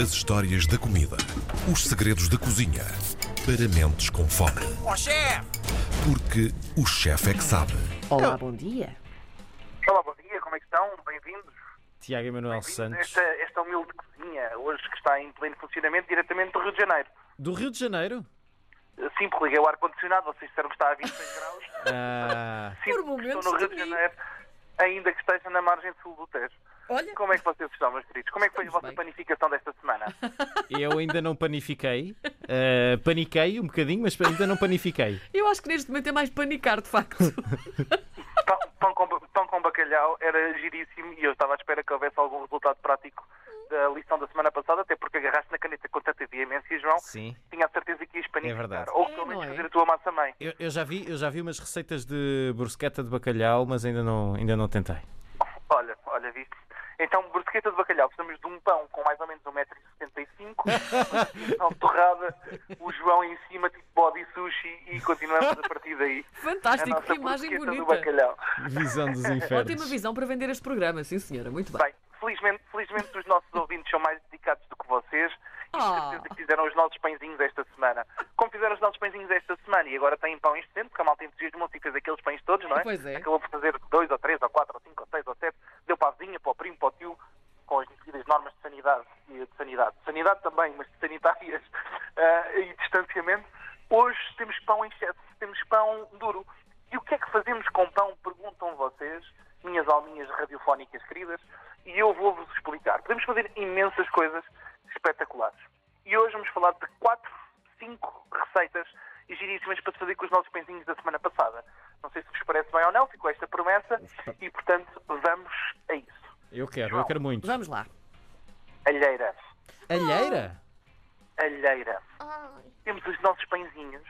As histórias da comida. Os segredos da cozinha. Para mentes com fome. Ó chefe! Porque o chefe é que sabe. Olá, bom dia. Olá, bom dia, como é que estão? Bem-vindos. Tiago Emanuel a Santos, esta, esta humilde cozinha, hoje que está em pleno funcionamento, diretamente do Rio de Janeiro. do Rio de Janeiro. Sim, porque liguei o ar-condicionado, vocês disseram que está a 26 graus. Ah, Sinto que momentos estou no Rio de. Janeiro, ainda que esteja na margem sul do Tejo. Olha, Como é que vocês estão, meus queridos? Como é que foi a Estamos vossa bem. panificação desta semana? eu ainda não panifiquei. Ah, paniquei um bocadinho, mas ainda não panifiquei. eu acho que neste momento é mais panicar, de facto. Pão, pão com, pão com bacalhau era giríssimo e eu estava à espera que houvesse algum resultado prático da lição da semana passada, até porque agarraste na caneta com tanta veemência, João. Sim. Tinha a certeza que ias panificar. É verdade. Ou É, pelo menos é? fazer a tua massa mãe. Eu, eu já vi, eu já vi umas receitas de brusqueta de bacalhau, mas ainda não, ainda não tentei. Olha, viste? Então, brusqueta de bacalhau, precisamos de um pão com mais ou menos 1,75m, torrada, o João em cima, tipo body sushi, e continuamos a partir daí. Fantástico, que imagem brusqueta do bonita. bacalhau. Visão dos Ótima infernos. visão para vender este programa, sim senhora, muito bem. Bem, felizmente, felizmente os nossos ouvintes são mais dedicados do que vocês e Ah. certeza que fizeram os nossos pãezinhos esta semana. Como fizeram os nossos pãezinhos esta semana e agora têm pão excedente, porque a malta entusiasmou-se e fez aqueles pães todos, não é? Pois é. Acabou por fazer dois ou três ou seis ou sete, deu para a vizinha, para o primo, para o tio, com as devidas normas de sanidade e de sanidade. De sanidade também, mas ah, e distanciamento. Hoje temos pão em excesso, temos pão duro. E o que é que fazemos com pão? Perguntam vocês, minhas alminhas radiofónicas queridas, e eu vou-vos explicar. Podemos fazer imensas coisas espetaculares. E hoje vamos falar de quatro, cinco receitas giríssimas para se fazer com os nossos pãezinhos da semana passada. Não sei se vos parece bem ou não, ficou esta promessa, e portanto vamos a isso. Eu quero, eu quero muito. Vamos lá. Alheira. Alheira? Alheira. Temos os nossos pãezinhos,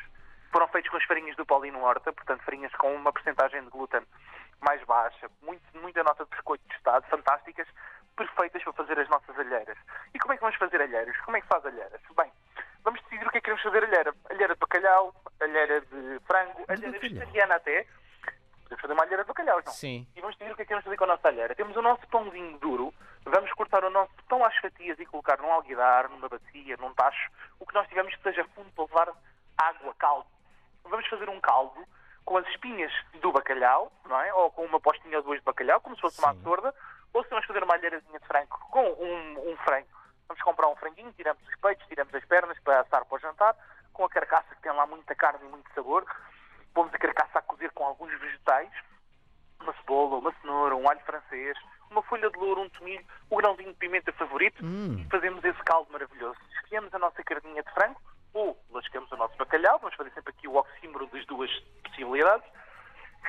foram feitos com as farinhas do Paulino Horta, portanto farinhas com uma porcentagem de glúten mais baixa, muito, muita nota de biscoito tostado, fantásticas, perfeitas para fazer as nossas alheiras. E como é que vamos fazer alheiras? Como é que faz alheiras? Bem, vamos decidir o que é que queremos fazer alheira. Alheira de bacalhau, alheira de frango, alheira vegetariana até. Podemos fazer uma alheira de bacalhau, não? Sim. E vamos decidir o que é que queremos fazer com a nossa alheira. Temos o nosso pãozinho duro, vamos cortar o nosso pão às fatias e colocar num alguidar, numa bacia, num tacho, o que nós tivermos que seja fundo para levar água, caldo. Vamos fazer um caldo com as espinhas do bacalhau, não é? Ou com uma postinha ou duas de bacalhau, como se fosse uma Sim. sorda, ou se vamos fazer uma alheirazinha de frango com um, um frango. Vamos comprar um franguinho, tiramos os peitos, tiramos as pernas para assar para o jantar, com a carcaça que tem lá muita carne e muito sabor. Pomos a carcaça a cozer com alguns vegetais, uma cebola, uma cenoura, um alho francês, uma folha de louro, um tomilho, o grãozinho de pimenta favorito Hum. e fazemos esse caldo maravilhoso. Escolhemos a nossa carninha de frango ou lascamos o nosso bacalhau, vamos fazer sempre aqui o oxímoro das duas possibilidades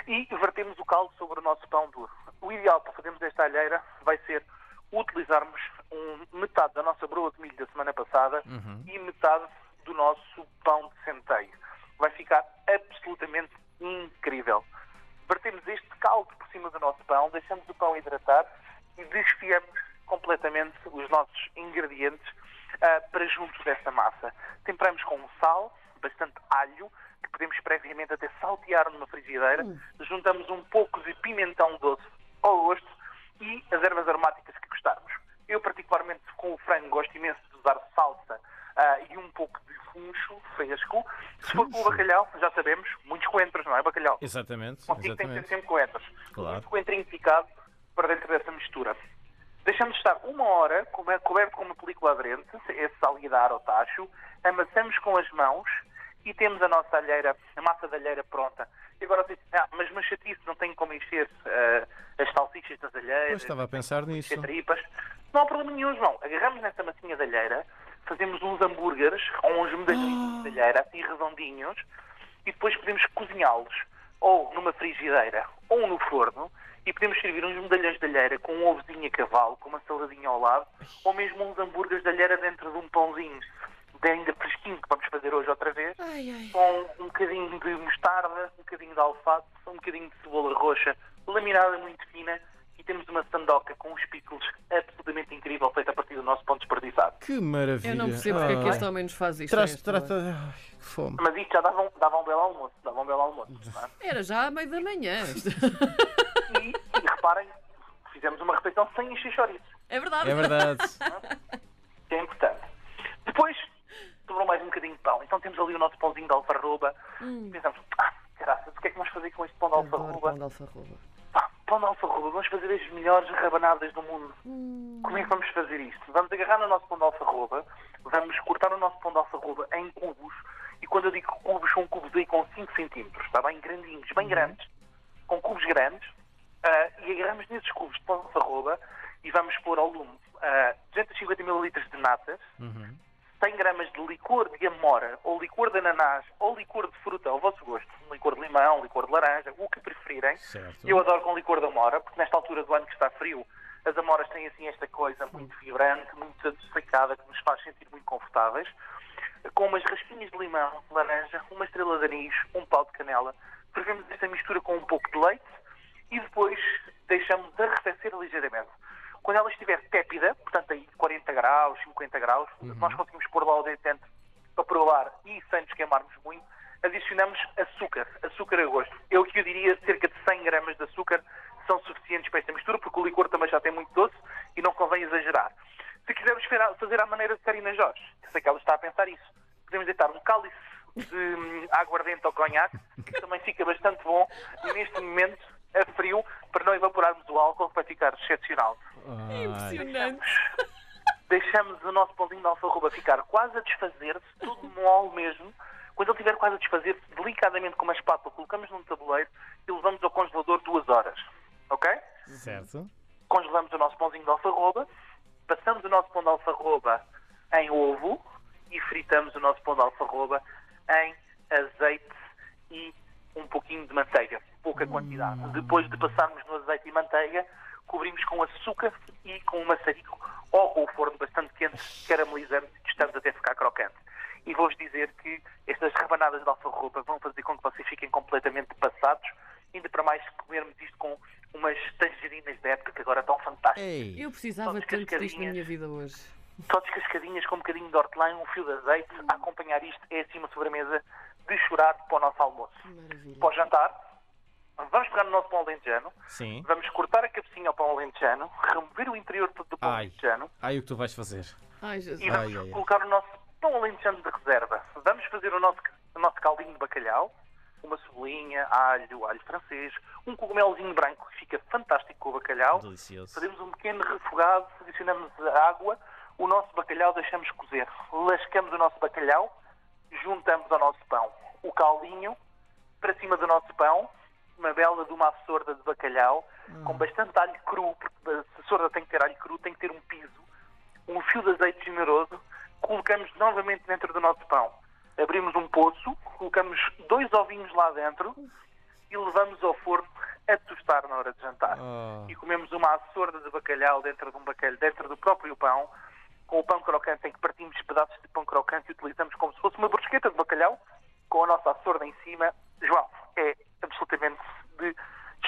e vertemos o caldo sobre o nosso pão duro. O ideal para fazermos esta alheira vai ser utilizarmos um- metade da nossa broa de milho da semana passada e metade do nosso pão de centeio. Vai ficar absolutamente incrível. Vertemos este caldo por cima do nosso pão, deixamos o pão hidratar e desfiamos completamente os nossos ingredientes ah, para junto dessa massa. Temperamos com sal, bastante alho, que podemos previamente até saltear numa frigideira. Juntamos um pouco de pimentão doce ao gosto e as ervas aromáticas que gostarmos. Eu, particularmente, com o frango, gosto imenso de usar um pouco de funcho fresco. Se for com o bacalhau, já sabemos, muitos coentros, não é? Bacalhau. Exatamente, Contigo tem que ter exatamente. sempre coentros. Claro. Muito coentrinho picado para dentro dessa mistura. Deixamos estar uma hora coberto com uma película aderente, esse alguidar ou tacho, amassamos com as mãos e temos a nossa alheira, a massa da alheira pronta. E agora dizem, ah, mas uma chatice, não tem como encher ah, as salsichas das alheiras, Pois estava a pensar nisso. tripas. Não há problema nenhum, João. Agarramos nessa massinha de alheira, fazemos uns hambúrgueres ou uns medalhinhos de alheira, assim redondinhos, e depois podemos cozinhá-los ou numa frigideira ou no forno e podemos servir uns medalhões de alheira com um ovozinho a cavalo, com uma saladinha ao lado, ou mesmo uns hambúrgueres de alheira dentro de um pãozinho de ainda fresquinho que vamos fazer hoje outra vez, Ai, ai. com um bocadinho de mostarda, um bocadinho de alface, um bocadinho de cebola roxa, laminada muito fina e temos uma sandoca com uns picos absolutamente incrível, feita a partir do nosso pão desperdiçado. Que maravilha! Eu não percebo porque é que este homem nos faz isto. Traz, é trata... Ai, que fome. Mas isto já dava um, dava um belo almoço, dava um belo almoço. É? Era já à meia da manhã. e, e, reparem, fizemos uma refeição sem encher chorizo. É verdade. É verdade. É importante. Depois, sobrou mais um bocadinho de pão. Então temos ali o nosso pãozinho de alfarroba. Hum. Pensamos, ah, graças, o que é que vamos fazer com este pão de alfarroba? Pão de alfarroba. Pão de alfarroba, vamos fazer as melhores rabanadas do mundo. Como é que vamos fazer isto? Vamos agarrar no nosso pão de alfarroba, vamos cortar o nosso pão de alfarroba em cubos, e quando eu digo cubos, são cubos aí com 5 centímetros, está bem? Grandinhos, bem grandes, com cubos grandes, ah, e agarramos nesses cubos de pão de alfarroba e vamos pôr ao lume ah, 250 ml de natas, 100 gramas de licor de amora, ou licor de ananás, ou licor de fruta, ao vosso gosto. Licor de limão, licor de laranja, o que preferirem. Certo. Eu adoro com licor de amora, porque nesta altura do ano que está frio, as amoras têm assim esta coisa muito vibrante, muito adocicada, que nos faz sentir muito confortáveis. Com umas raspinhas de limão, laranja, uma estrela de anis, um pau de canela. Fervemos esta mistura com um pouco de leite e depois deixamos arrefecer ligeiramente. Quando ela estiver tépida, portanto aí 40 graus, 50 graus, nós conseguimos pôr lá o dedo dentro para provar e sem nos queimarmos muito, adicionamos açúcar, açúcar a gosto. Eu que eu diria cerca de 100 gramas de açúcar são suficientes para esta mistura, porque o licor também já tem muito doce e não convém exagerar. Se quisermos fazer à maneira de Karina Jorge, que sei que ela está a pensar isso, podemos deitar um cálice de hum, aguardente ou conhaque, que também fica bastante bom, neste momento, a frio, para não evaporarmos o álcool, que vai ficar excepcional. Ai. Impressionante. Deixamos o nosso pãozinho de alfarroba ficar quase a desfazer-se, tudo mole mesmo. Quando ele estiver quase a desfazer-se, delicadamente com uma espátula, colocamos num tabuleiro e levamos ao congelador duas horas. Ok? Certo. Congelamos o nosso pãozinho de alfarroba, passamos o nosso pão de alfarroba em ovo e fritamos o nosso pão de alfarroba em azeite e um pouquinho de manteiga, pouca quantidade. Depois de passarmos no azeite e manteiga, cobrimos com açúcar e com um maçarico ou com o forno bastante quente, caramelizamos e tostamos até ficar crocante. E vou-vos dizer que estas rabanadas de alfarroba vão fazer com que vocês fiquem completamente passados, ainda para mais comermos isto com umas tangerinas da época que agora estão fantásticas. Ei. Eu precisava Todas tanto disto na minha vida hoje. Só descascadinhas com um bocadinho de hortelã, um fio de azeite, a acompanhar isto é assim uma sobremesa de chorar para o nosso almoço. Maravilha. Para o jantar, vamos pegar no nosso pão alentejano, Sim. vamos cortar a cabecinha ao pão alentejano, remover o interior todo do pão Ai. alentejano Ai, o que tu vais fazer? Ai, Jesus. e vamos Ai, ai, ai. colocar o nosso pão alentejano de reserva. Vamos fazer o nosso, o nosso caldinho de bacalhau, uma cebolinha, alho, alho francês, um cogumelozinho branco que fica fantástico com o bacalhau. Delicioso. Fazemos um pequeno refogado, adicionamos a água, o nosso bacalhau deixamos cozer. Lascamos o nosso bacalhau, juntamos ao nosso pão o caldinho para cima do nosso pão, uma bela de uma sorda de bacalhau, com bastante alho cru, porque a sorda tem que ter alho cru, tem que ter um piso, um fio de azeite generoso, colocamos novamente dentro do nosso pão. Abrimos um poço, colocamos dois ovinhos lá dentro e levamos ao forno a tostar na hora de jantar Oh. e comemos uma açorda de bacalhau dentro de um bacalhau, dentro do próprio pão, com o pão crocante em que partimos pedaços de pão crocante e utilizamos como se fosse uma brusqueta de bacalhau, com a nossa açorda em cima. João, é absolutamente de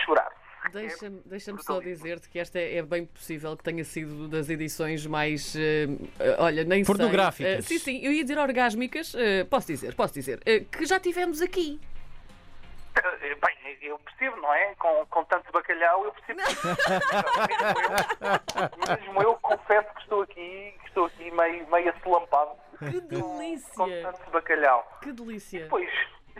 chorar. Deixa-me deixa só dizer-te que esta é bem possível que tenha sido das edições mais. eh, olha, nem sei. Pornográficas. Eh, sim, sim, eu ia dizer orgásmicas. eh, posso dizer, posso dizer. que já tivemos aqui. Bem, eu percebo, não é? Com, com tanto bacalhau, eu percebo. mesmo, eu, mesmo eu confesso que estou aqui, que estou aqui meio, meio assolampado Que com delícia! tanto bacalhau. Que delícia! Depois,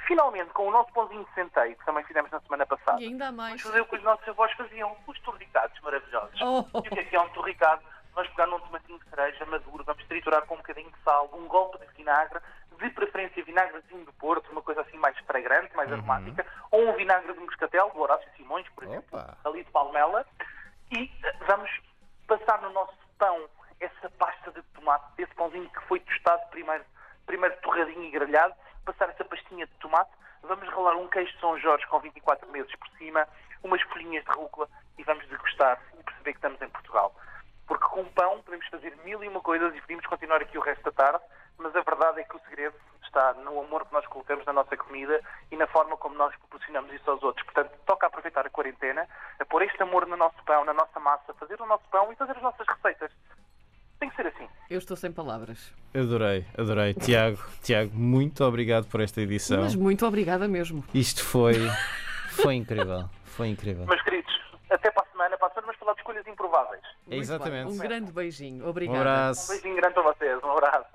finalmente, com o nosso pãozinho de centeio, que também fizemos na semana passada, E ainda mais. vamos fazer o que os nossos avós faziam, os torricados maravilhosos. Oh. E o que é que é um torricado? Vamos pegar num tomatinho de cereja maduro, vamos triturar com um bocadinho de sal, um golpe de vinagre, de preferência vinagrezinho do Porto, uma coisa assim mais fragrante, mais aromática, ou um vinagre de moscatel, do Horácio Simões, por exemplo, Opa. ali de Palmela, e eh, vamos passar no nosso pão essa pasta de tomate, esse pãozinho que foi tostado primeiro, primeiro torradinho e grelhado, passar essa pastinha de tomate, vamos ralar um queijo de São Jorge com 24 meses por cima, umas folhinhas de rúcula e vamos degustar e perceber que estamos em Portugal. Porque com pão podemos fazer mil e uma coisas e podemos continuar aqui o resto da tarde, mas a verdade é que o segredo está no amor que nós colocamos na nossa comida e na forma como nós proporcionamos isso aos outros. Portanto, toca aproveitar a quarentena, a pôr este amor no nosso pão, na nossa massa, fazer o nosso pão e fazer as nossas receitas. Tem que ser assim. Eu estou sem palavras. Adorei, adorei. Tiago, Tiago, muito obrigado por esta edição. Mas muito obrigada mesmo. Isto foi. Foi incrível. Foi incrível. Meus queridos, até para a semana. Para a semana vamos falar de escolhas improváveis. Muito bem. Exatamente. Um grande beijinho. Um Obrigada. Um abraço. beijinho grande para vocês. Um um abraço.